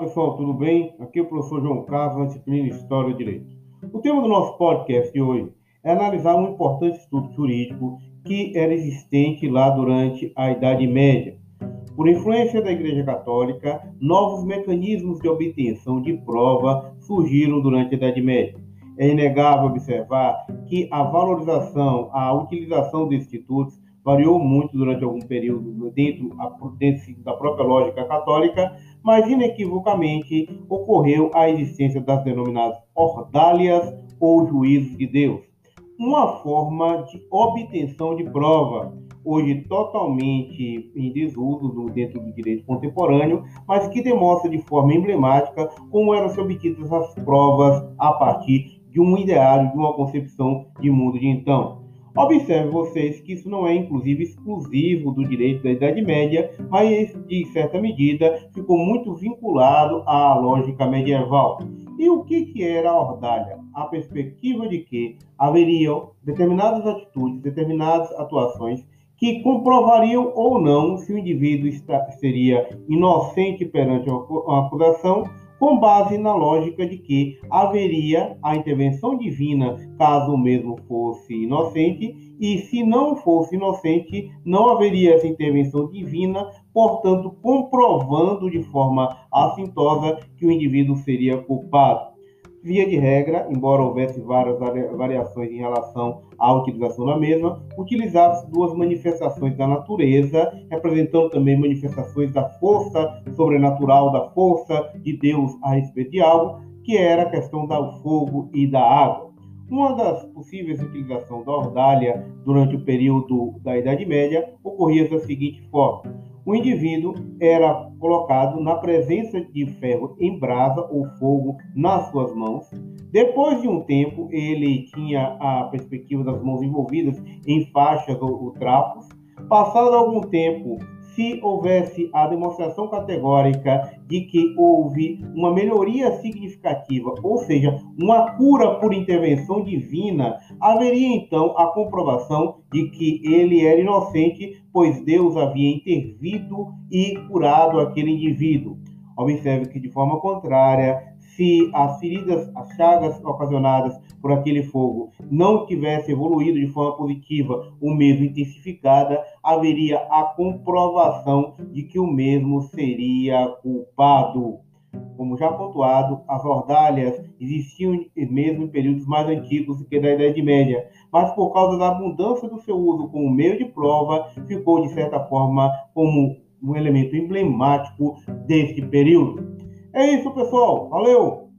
pessoal, tudo bem? Aqui é o professor João na disciplina História e Direito. O tema do nosso podcast de hoje é analisar um importante estudo jurídico que era existente lá durante a Idade Média. Por influência da Igreja Católica, novos mecanismos de obtenção de prova surgiram durante a Idade Média. É inegável observar que a valorização, a utilização de institutos variou muito durante algum período dentro da própria lógica católica, mas inequivocamente ocorreu a existência das denominadas ordálias ou juízos de Deus, uma forma de obtenção de prova, hoje totalmente em desuso dentro do direito contemporâneo, mas que demonstra de forma emblemática como eram obtidas as provas a partir de um ideário, de uma concepção de mundo de então. Observe vocês que isso não é, inclusive, exclusivo do direito da Idade Média, mas, de certa medida, ficou muito vinculado à lógica medieval. E o que, que era a ordalha? A perspectiva de que haveriam determinadas atitudes, determinadas atuações que comprovariam ou não se o indivíduo seria inocente perante uma acusação com base na lógica de que haveria a intervenção divina caso o mesmo fosse inocente, e se não fosse inocente, não haveria essa intervenção divina, portanto, comprovando de forma assintosa que o indivíduo seria culpado. Via de regra, embora houvesse várias variações em relação à utilização da mesma, utilizadas duas manifestações da natureza, representando também manifestações da força sobrenatural, da força de Deus a respeito de algo, que era a questão do fogo e da água. Uma das possíveis utilizações da ordalha durante o período da Idade Média ocorria da seguinte forma: o indivíduo era colocado na presença de ferro em brasa ou fogo nas suas mãos. Depois de um tempo, ele tinha a perspectiva das mãos envolvidas em faixas ou, ou trapos. Passado algum tempo, se houvesse a demonstração categórica de que houve uma melhoria significativa, ou seja, uma cura por intervenção divina, haveria então a comprovação de que ele era inocente, pois Deus havia intervido e curado aquele indivíduo. Observe que, de forma contrária, se as feridas, as chagas ocasionadas por aquele fogo não tivessem evoluído de forma positiva, o mesmo intensificada, haveria a comprovação de que o mesmo seria culpado. Como já pontuado, as ordalhas existiam mesmo em períodos mais antigos que da Idade Média, mas por causa da abundância do seu uso como meio de prova, ficou de certa forma como um elemento emblemático deste período. É isso, pessoal. Valeu!